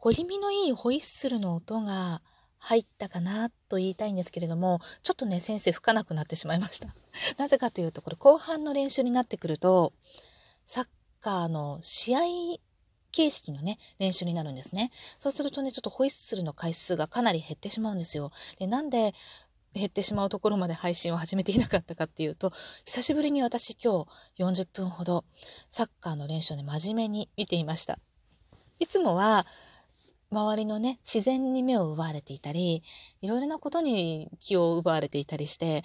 小気味のいいホイッスルの音が入ったかなと言いたいんですけれども、ちょっとね、先生吹かなくなってしまいました。なぜかというと、これ後半の練習になってくると、サッカーの試合形式のね、練習になるんですね。そうするとね、ちょっとホイッスルの回数がかなり減ってしまうんですよ。で、なんで減ってしまうところまで配信を始めていなかったかっていうと、久しぶりに私今日40分ほどサッカーの練習をね、真面目に見ていました。いつもは、周りのね、自然に目を奪われていたり、いろいろなことに気を奪われていたりして、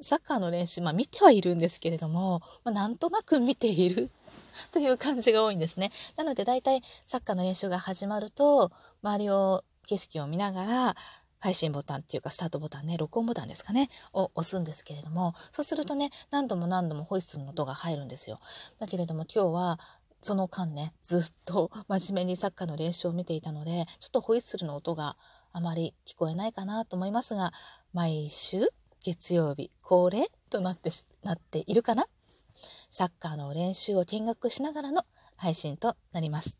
サッカーの練習、まあ見てはいるんですけれども、まあ、なんとなく見ている という感じが多いんですね。なので大体サッカーの練習が始まると、周りを、景色を見ながら、配信ボタンっていうかスタートボタンね、録音ボタンですかね、を押すんですけれども、そうするとね、何度も何度もホイッスルの音が入るんですよ。だけれども今日はその間ね、ずっと真面目にサッカーの練習を見ていたので、ちょっとホイッスルの音があまり聞こえないかなと思いますが、毎週月曜日恒例となってなっているかな？サッカーの練習を見学しながらの配信となります。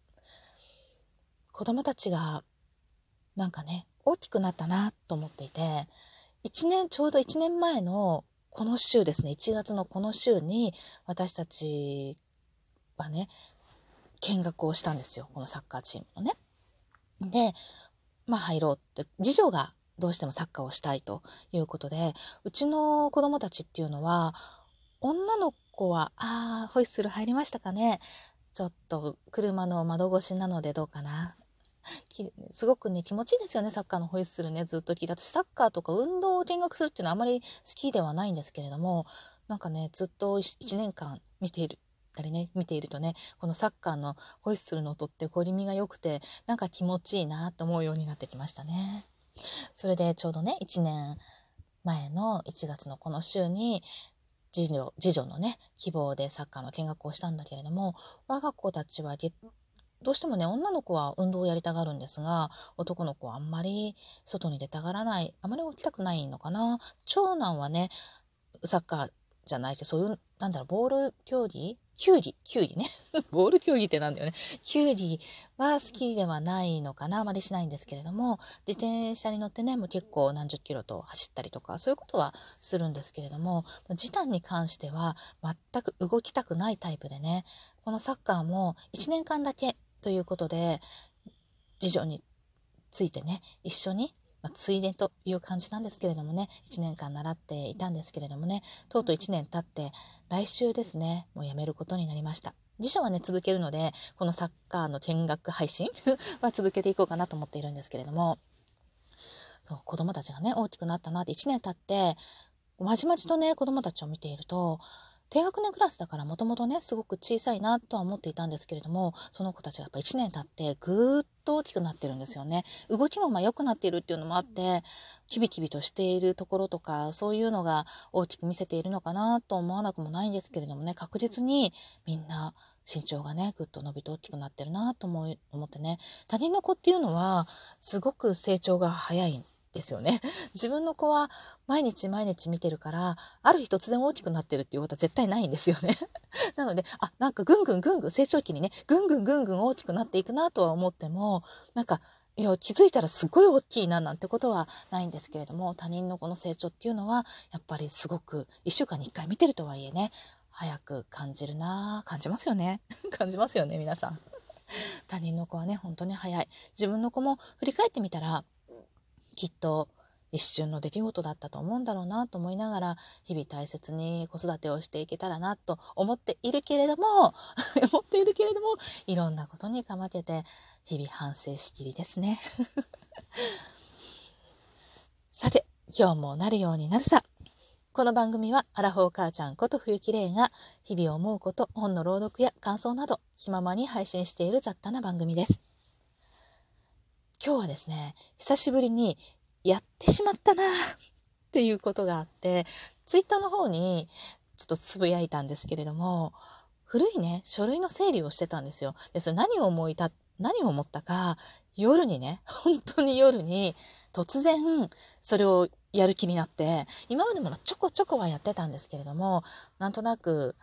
子供たちがなんかね、大きくなったなと思っていて、1年、ちょうど1年前のこの週ですね、1月のこの週に私たちはね、見学をしたんですよ。このサッカーチームのね。で、まあ入ろうって、次女がどうしてもサッカーをしたいということで、うちの子供たちっていうのは、女の子は、ああ、ホイッスル入りましたかね。ちょっと車の窓越しなのでどうかな。すごくね、気持ちいいですよね、サッカーのホイッスルね、ずっと聞いて。私、サッカーとか運動を見学するっていうのはあまり好きではないんですけれども、なんかね、ずっと1年間見ているたりね、見ているとね、このサッカーのホイッスルの音ってゴリミが良くて、なんか気持ちいいなと思うようになってきましたね。それでちょうどね、1年前の1月のこの週に、次女、次女のね、希望でサッカーの見学をしたんだけれども、我が子たちはどうしてもね、女の子は運動をやりたがるんですが、男の子はあんまり外に出たがらない、あまり起きたくないのかな。長男はね、サッカーじゃないけど、そういう、なんだろう、ボール競技キュウリ、キュウリね。ボール競技ってなんだよね。キュウリは好きではないのかな。あまりしないんですけれども、自転車に乗ってね、もう結構何十キロと走ったりとか、そういうことはするんですけれども、時短に関しては全く動きたくないタイプでね、このサッカーも1年間だけということで、次女についてね、一緒にまあ、ついでという感じなんですけれどもね、1年間習っていたんですけれどもね、とうとう1年経って、来週ですね、もう辞めることになりました。辞書はね、続けるので、このサッカーの見学配信 は続けていこうかなと思っているんですけれども、そう、子供たちがね、大きくなったなって1年経って、まじまじとね、子供たちを見ていると、低学年クラスだからもともとね、すごく小さいなとは思っていたんですけれども、その子たちがやっぱ1年経ってぐーっと大きくなってるんですよね。動きもまあ良くなっているっていうのもあって、キビキビとしているところとか、そういうのが大きく見せているのかなと思わなくもないんですけれどもね、確実にみんな身長がね、ぐっと伸びて大きくなってるなと思思ってね、他人の子っていうのはすごく成長が早いですよね。自分の子は毎日毎日見てるから、ある日突然大きくなってるっていうことは絶対ないんですよね。なので、あ、なんかぐんぐんぐんぐん成長期にね、ぐんぐんぐんぐん大きくなっていくなとは思っても、なんか、いや、気づいたらすごい大きいななんてことはないんですけれども、他人のこの成長っていうのは、やっぱりすごく1週間に1回見てるとはいえね、早く感じるな感じますよね。感じますよね、皆さん。他人の子はね、本当に早い。自分の子も振り返ってみたら、きっと一瞬の出来事だったと思うんだろうなと思いながら日々大切に子育てをしていけたらなと思っているけれども 思っているけれどもいろんなことにかまけて日々反省しきりですね。さて今日もなるようになるさ。この番組はアラフォー母ちゃんこと冬木玲が日々思うこと本の朗読や感想など気ままに配信している雑多な番組です。今日はですね、久しぶりにやってしまったなっていうことがあって、ツイッターの方にちょっとつぶやいたんですけれども、古いね、書類の整理をしてたんですよ。で、それ何を思いた、何を思ったか、夜にね、本当に夜に突然それをやる気になって、今までもちょこちょこはやってたんですけれども、なんとなく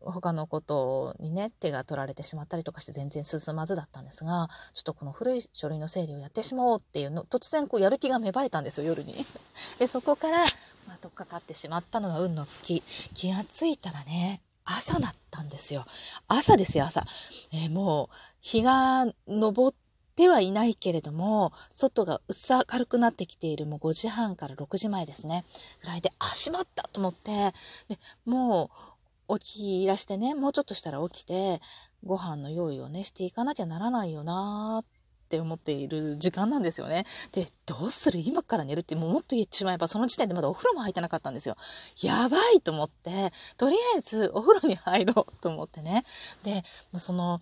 他のことにね手が取られてしまったりとかして全然進まずだったんですがちょっとこの古い書類の整理をやってしまおうっていうの突然こうやる気が芽生えたんですよ夜に。でそこから、まあ、取っかかってしまったのが運の月。気がついたらね朝だったんですよ。朝ですよ朝、えー、もう日が昇ってはいないけれども外が薄明るくなってきているもう5時半から6時前ですね。ぐらいであしまったと思って。でもう起きらしてね、もうちょっとしたら起きて、ご飯の用意をね、していかなきゃならないよなって思っている時間なんですよね。で、どうする？今から寝るって、もうもっと言ってしまえば、その時点でまだお風呂も入ってなかったんですよ。やばいと思って、とりあえずお風呂に入ろうと思ってね。で、その、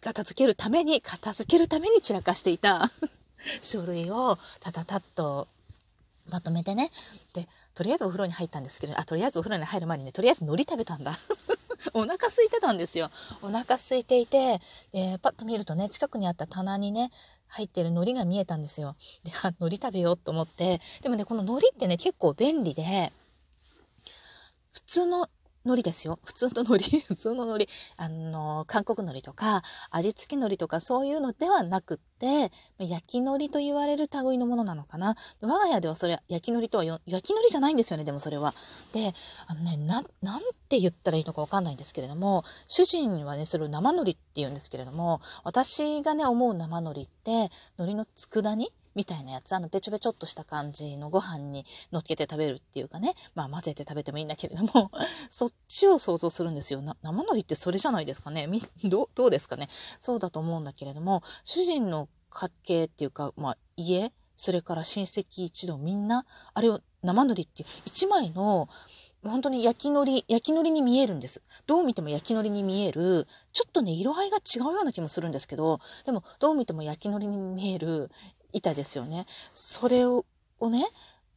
片付けるために、片付けるために散らかしていた 書類をたたたっとまとめてね。で、とりあえずお風呂に入ったんですけど、あ、とりあえずお風呂に入る前にね、とりあえず海苔食べたんだ。お腹空いてたんですよ。お腹空いていて、で、パッと見るとね、近くにあった棚にね、入ってる海苔が見えたんですよ。で、あ、海苔食べようと思って。でもね、この海苔ってね、結構便利で、普通の海苔ですよ。普通の海苔、普通の海苔。あの、韓国海苔とか、味付き海苔とかそういうのではなくって、焼き海苔と言われる類のものなのかな。我が家ではそれ、焼き海苔とは焼き海苔じゃないんですよね、でもそれは。で、あのね、な、なんて言ったらいいのかわかんないんですけれども、主人はね、それを生海苔って言うんですけれども、私がね、思う生海苔って、海苔の佃煮みたいなやつ、あの、べちょべちょっとした感じのご飯に乗っけて食べるっていうかね、まあ混ぜて食べてもいいんだけれども、そっちを想像するんですよ。な生海苔ってそれじゃないですかね。み、どどうですかね。そうだと思うんだけれども、主人の家系っていうか、まあ家、それから親戚一同みんな、あれを生海苔っていう一枚の、本当に焼き海苔、焼き海苔に見えるんです。どう見ても焼き海苔に見える、ちょっとね、色合いが違うような気もするんですけど、でも、どう見ても焼き海苔に見える板ですよね。それをね、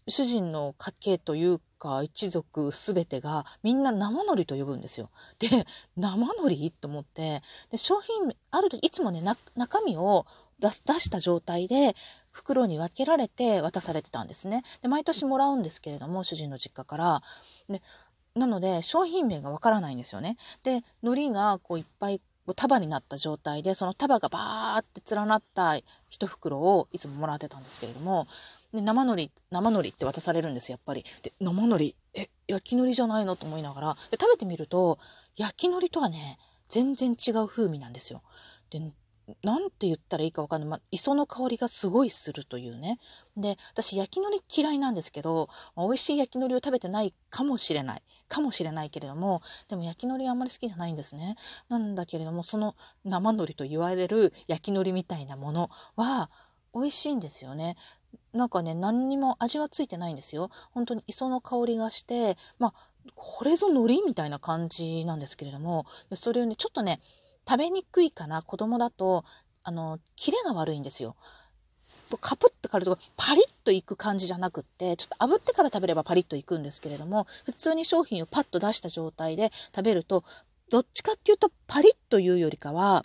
主人の家系というか一族すべてがみんな生海苔と呼ぶんですよ。で、生海苔と思って、で、商品、あると、いつもね、中身を出す、出した状態で袋に分けられて渡されてたんですね。で、毎年もらうんですけれども、主人の実家から。で、なので商品名がわからないんですよね。で、海苔がこういっぱい束になった状態でその束がバーって連なった一袋をいつももらってたんですけれどもで生のり生のりって渡されるんですやっぱり。で生のりえ焼き海苔じゃないのと思いながら。で食べてみると焼き海苔とはね全然違う風味なんですよ。でなんて言ったらいいかわかんない。まあ、磯の香りがすごいするというね。で、私焼き海苔嫌いなんですけど、まあ、美味しい焼き海苔を食べてないかもしれない。かもしれないけれども、でも焼き海苔あんまり好きじゃないんですね。なんだけれども、その生海苔と言われる焼き海苔みたいなものは美味しいんですよね。なんかね、何にも味はついてないんですよ。本当に磯の香りがして、まあ、これぞ海苔みたいな感じなんですけれども、それをね、ちょっとね、食べにくいかな子供だとあのキレが悪いんですよ。カプッと軽るとパリッといく感じじゃなくってちょっと炙ってから食べればパリッといくんですけれども普通に商品をパッと出した状態で食べるとどっちかっていうとパリッというよりかは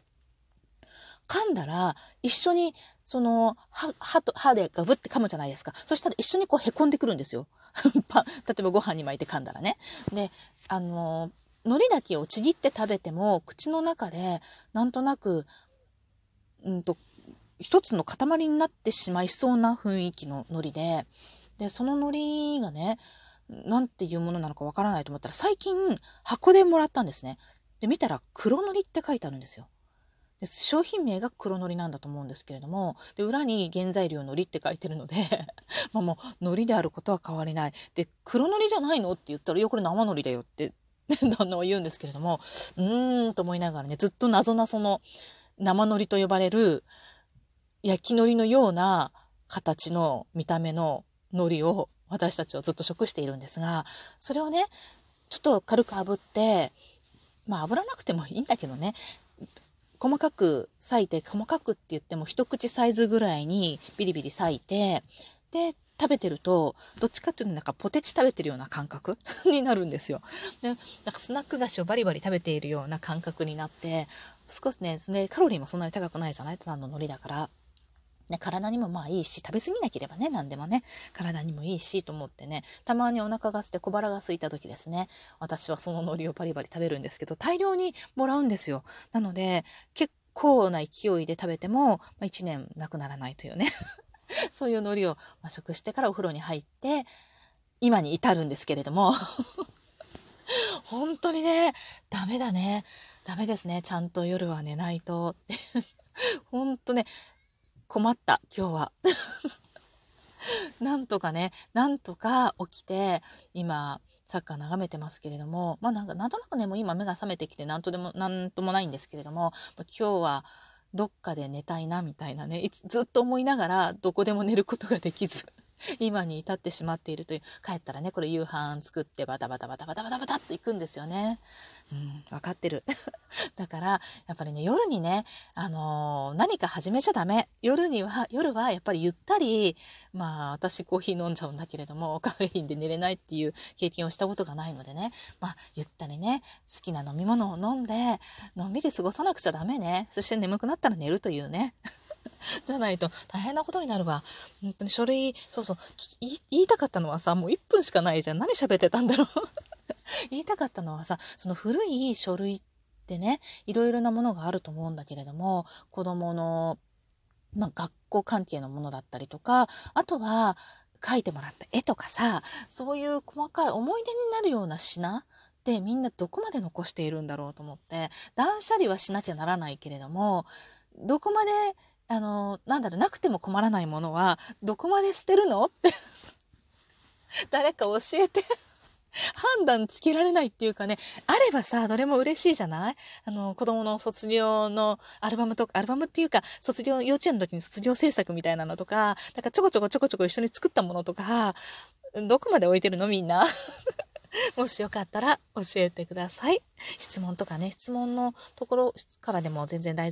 噛んだら一緒にその歯歯と歯でガブって噛むじゃないですか。そしたら一緒にこうへこんでくるんですよ。例えばご飯に巻いて噛んだらね。であの海苔だけをちぎって食べても口の中でなんとなく、うんと、一つの塊になってしまいそうな雰囲気の海苔で、で、その海苔がね、なんていうものなのかわからないと思ったら、最近箱でもらったんですね。で、見たら黒海苔って書いてあるんですよ。で商品名が黒海苔なんだと思うんですけれども、で、裏に原材料海苔って書いてるので まあもう海苔であることは変わりない。で、黒海苔じゃないのって言ったら、いや、これ生海苔だよってどんどん言うんですけれども、うーんと思いながらね、ずっと謎なその生海苔と呼ばれる焼き海苔のような形の見た目の海苔を私たちはずっと食しているんですが、それをね、ちょっと軽く炙って、まあ炙らなくてもいいんだけどね、細かく裂いて、細かくって言っても一口サイズぐらいにビリビリ裂いて、で、食べてると、どっちかっていうとなんかポテチ食べてるような感覚 になるんですよ。で、なんかスナック菓子をバリバリ食べているような感覚になって、少しね、ねカロリーもそんなに高くないじゃない？ただの海苔だから。ね、体にもまあいいし食べ過ぎなければね何でもね。体にもいいしと思ってね。たまにお腹が空いて小腹が空いた時ですね。私はその海苔をバリバリ食べるんですけど大量にもらうんですよ。なので結構な勢いで食べても、まあ、1年なくならないというね。そういう海苔を和食してからお風呂に入って今に至るんですけれども。本当にねダメだね。ダメですね。ちゃんと夜は寝ないと。本当ね困った、今日は。なんとかね、なんとか起きて、今、サッカー眺めてますけれども、まあなんか、なんとなくね、もう今目が覚めてきて、なんとでも、なんともないんですけれども、今日は、どっかで寝たいな、みたいなね、いつ、ずっと思いながら、どこでも寝ることができず。今に至ってしまっているという帰ったらねこれ夕飯作ってバタバタバタバタバタバタっていくんですよね。うん、分かってる。だからやっぱりね夜にね、あのー、何か始めちゃダメ夜には夜はやっぱりゆったりまあ私コーヒー飲んじゃうんだけれどもカフェインで寝れないっていう経験をしたことがないのでねまあゆったりね好きな飲み物を飲んでのんびり過ごさなくちゃダメねそして眠くなったら寝るというね。じゃないと大変なことになるわ。本当に書類、そうそう、言いたかったのはさ、もう1分しかないじゃん。何喋ってたんだろう 言いたかったのはさ、その古い書類ってね、いろいろなものがあると思うんだけれども、子供の、まあ、学校関係のものだったりとか、あとは、描いてもらった絵とかさ、そういう細かい思い出になるような品ってみんなどこまで残しているんだろうと思って、断捨離はしなきゃならないけれども、どこまであの、なんだろう、なくても困らないものは、どこまで捨てるの？って 誰か教えて判断つけられないっていうかね、あればさ、どれも嬉しいじゃない？あの、子供の卒業のアルバムとか、アルバムっていうか、卒業、幼稚園の時に卒業制作みたいなのとか、だかちょこちょこちょこちょこ一緒に作ったものとか、どこまで置いてるのみんな？もしよかったら教えてください。質問とかね、質問のところからでも全然大丈夫